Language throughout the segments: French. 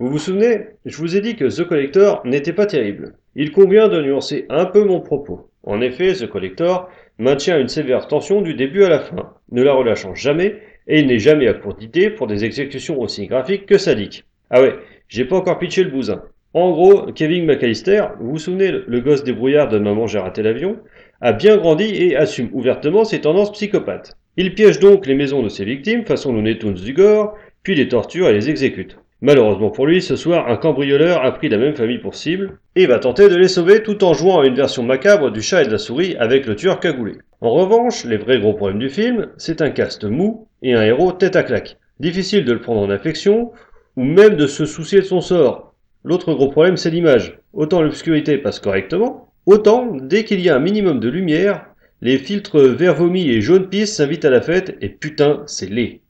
Vous vous souvenez Je vous ai dit que The Collector n'était pas terrible. Il convient de nuancer un peu mon propos. En effet, The Collector maintient une sévère tension du début à la fin, ne la relâchant jamais, et il n'est jamais à court d'idées pour des exécutions aussi graphiques que sadiques. Ah ouais, j'ai pas encore pitché le bousin. En gros, Kevin McAllister, vous vous souvenez, le gosse débrouillard de Maman j'ai raté l'avion, a bien grandi et assume ouvertement ses tendances psychopathes. Il piège donc les maisons de ses victimes, façon Looney Tunes du gore, puis les torture et les exécute. Malheureusement pour lui, ce soir, un cambrioleur a pris la même famille pour cible et va tenter de les sauver tout en jouant à une version macabre du chat et de la souris avec le tueur cagoulé. En revanche, les vrais gros problèmes du film, c'est un cast mou et un héros tête à claque. Difficile de le prendre en affection, ou même de se soucier de son sort. L'autre gros problème, c'est l'image. Autant l'obscurité passe correctement, autant, dès qu'il y a un minimum de lumière, les filtres vert vomi et jaune pisse s'invitent à la fête et putain, c'est laid.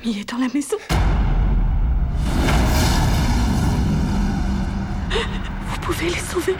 Famille est dans la maison. Vous pouvez les sauver.